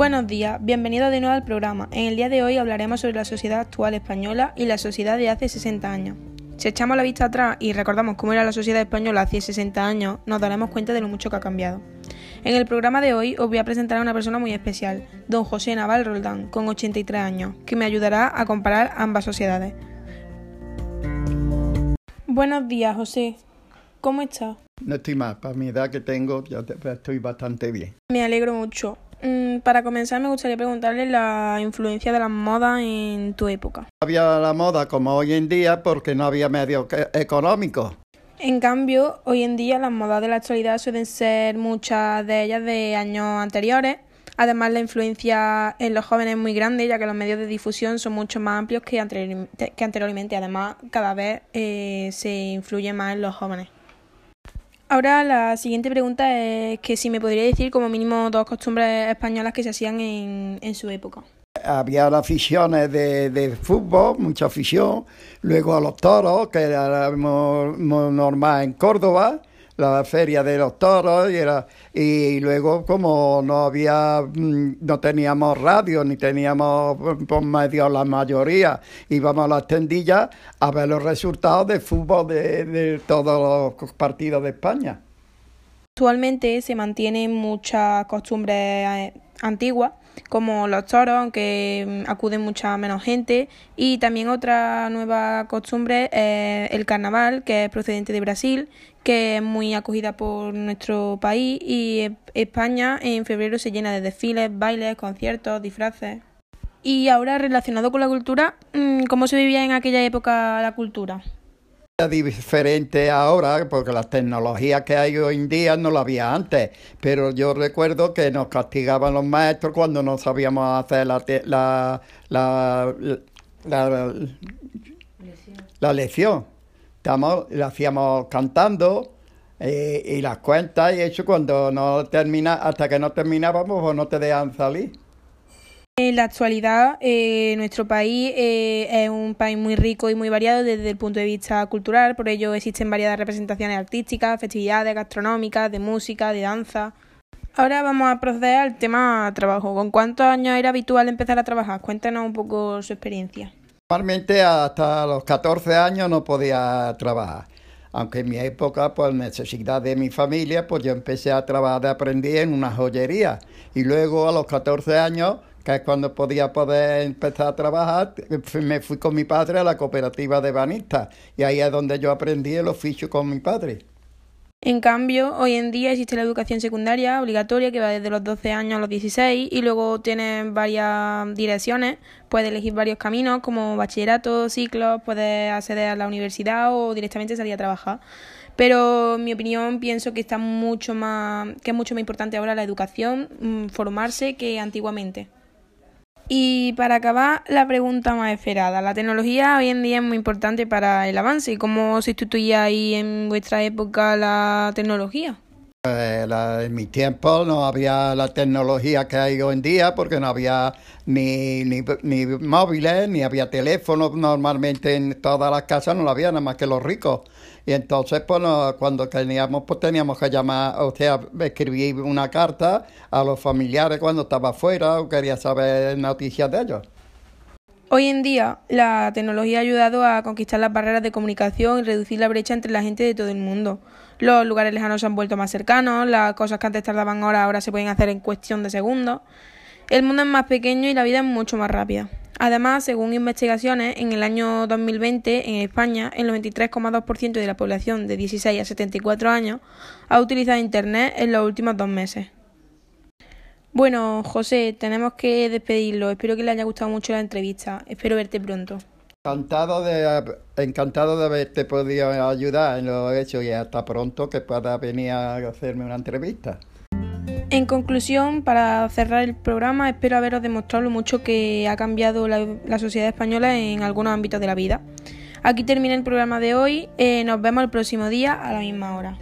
Buenos días, bienvenidos de nuevo al programa. En el día de hoy hablaremos sobre la sociedad actual española y la sociedad de hace 60 años. Si echamos la vista atrás y recordamos cómo era la sociedad española hace 60 años, nos daremos cuenta de lo mucho que ha cambiado. En el programa de hoy os voy a presentar a una persona muy especial, don José Naval Roldán, con 83 años, que me ayudará a comparar ambas sociedades. Buenos días, José. ¿Cómo estás? No estoy mal, para mi edad que tengo, ya estoy bastante bien. Me alegro mucho. Mm, para comenzar, me gustaría preguntarle la influencia de las modas en tu época. Había la moda como hoy en día porque no había medios económicos. En cambio, hoy en día las modas de la actualidad suelen ser muchas de ellas de años anteriores. Además, la influencia en los jóvenes es muy grande, ya que los medios de difusión son mucho más amplios que, anteriormente. Además, cada vez eh, se influye más en los jóvenes. Ahora la siguiente pregunta es que si me podría decir como mínimo dos costumbres españolas que se hacían en, en su época. Había aficiones de, de, fútbol, mucha afición, luego a los toros, que era muy normal en Córdoba, la feria de los toros y era y luego como no había mm, no teníamos radio ni teníamos por medio la mayoría íbamos a las tendillas a ver los resultados de fútbol de, de todos los partidos de España. Actualmente se mantienen muchas costumbres eh, antiguas como los toros, aunque mm, acuden mucha menos gente. Y también otra nueva costumbre es el carnaval, que es procedente de Brasil, que es muy acogida por nuestro país. Y España en febrero se llena de desfiles, bailes, conciertos, disfraces. Y ahora relacionado con la cultura, mm, ¿cómo se vivía en aquella época la cultura? Diferente ahora, porque las tecnologías que hay hoy en día no las había antes, pero yo recuerdo que nos castigaban los maestros cuando no sabíamos hacer la, la, la, la, la lección. Estamos, la hacíamos cantando eh, y las cuentas y eso cuando no termina, hasta que no terminábamos pues no te dejan salir. En la actualidad, eh, nuestro país eh, es un país muy rico y muy variado desde el punto de vista cultural, por ello existen variadas representaciones artísticas, festividades gastronómicas, de música, de danza. Ahora vamos a proceder al tema trabajo. ¿Con cuántos años era habitual empezar a trabajar? Cuéntanos un poco su experiencia. Normalmente hasta los 14 años no podía trabajar. Aunque en mi época, por necesidad de mi familia, pues yo empecé a trabajar de aprendiz en una joyería. Y luego a los 14 años que es cuando podía poder empezar a trabajar, me fui con mi padre a la cooperativa de banistas y ahí es donde yo aprendí el oficio con mi padre. En cambio, hoy en día existe la educación secundaria obligatoria que va desde los 12 años a los 16 y luego tiene varias direcciones, puedes elegir varios caminos como bachillerato, ciclos, puedes acceder a la universidad o directamente salir a trabajar. Pero en mi opinión pienso que está mucho más que es mucho más importante ahora la educación, mm, formarse que antiguamente. Y para acabar, la pregunta más esperada. La tecnología hoy en día es muy importante para el avance. ¿Cómo sustituía ahí en vuestra época la tecnología? Eh, en mi tiempo no había la tecnología que hay hoy en día porque no había ni, ni, ni móviles, ni había teléfonos. Normalmente en todas las casas no lo había, nada más que los ricos. Y entonces, pues, cuando teníamos, pues teníamos que llamar, o sea, escribir una carta a los familiares cuando estaba afuera o quería saber noticias de ellos. Hoy en día, la tecnología ha ayudado a conquistar las barreras de comunicación y reducir la brecha entre la gente de todo el mundo. Los lugares lejanos se han vuelto más cercanos, las cosas que antes tardaban horas ahora se pueden hacer en cuestión de segundos. El mundo es más pequeño y la vida es mucho más rápida. Además, según investigaciones, en el año 2020 en España el 93,2% de la población de 16 a 74 años ha utilizado Internet en los últimos dos meses. Bueno, José, tenemos que despedirlo. Espero que le haya gustado mucho la entrevista. Espero verte pronto. Encantado de, encantado de haberte podido ayudar en lo hecho y hasta pronto que pueda venir a hacerme una entrevista. En conclusión, para cerrar el programa, espero haberos demostrado lo mucho que ha cambiado la, sociedad española en algunos ámbitos de la vida. Aquí termina el programa de hoy. Eh, nos vemos el próximo día a la misma hora.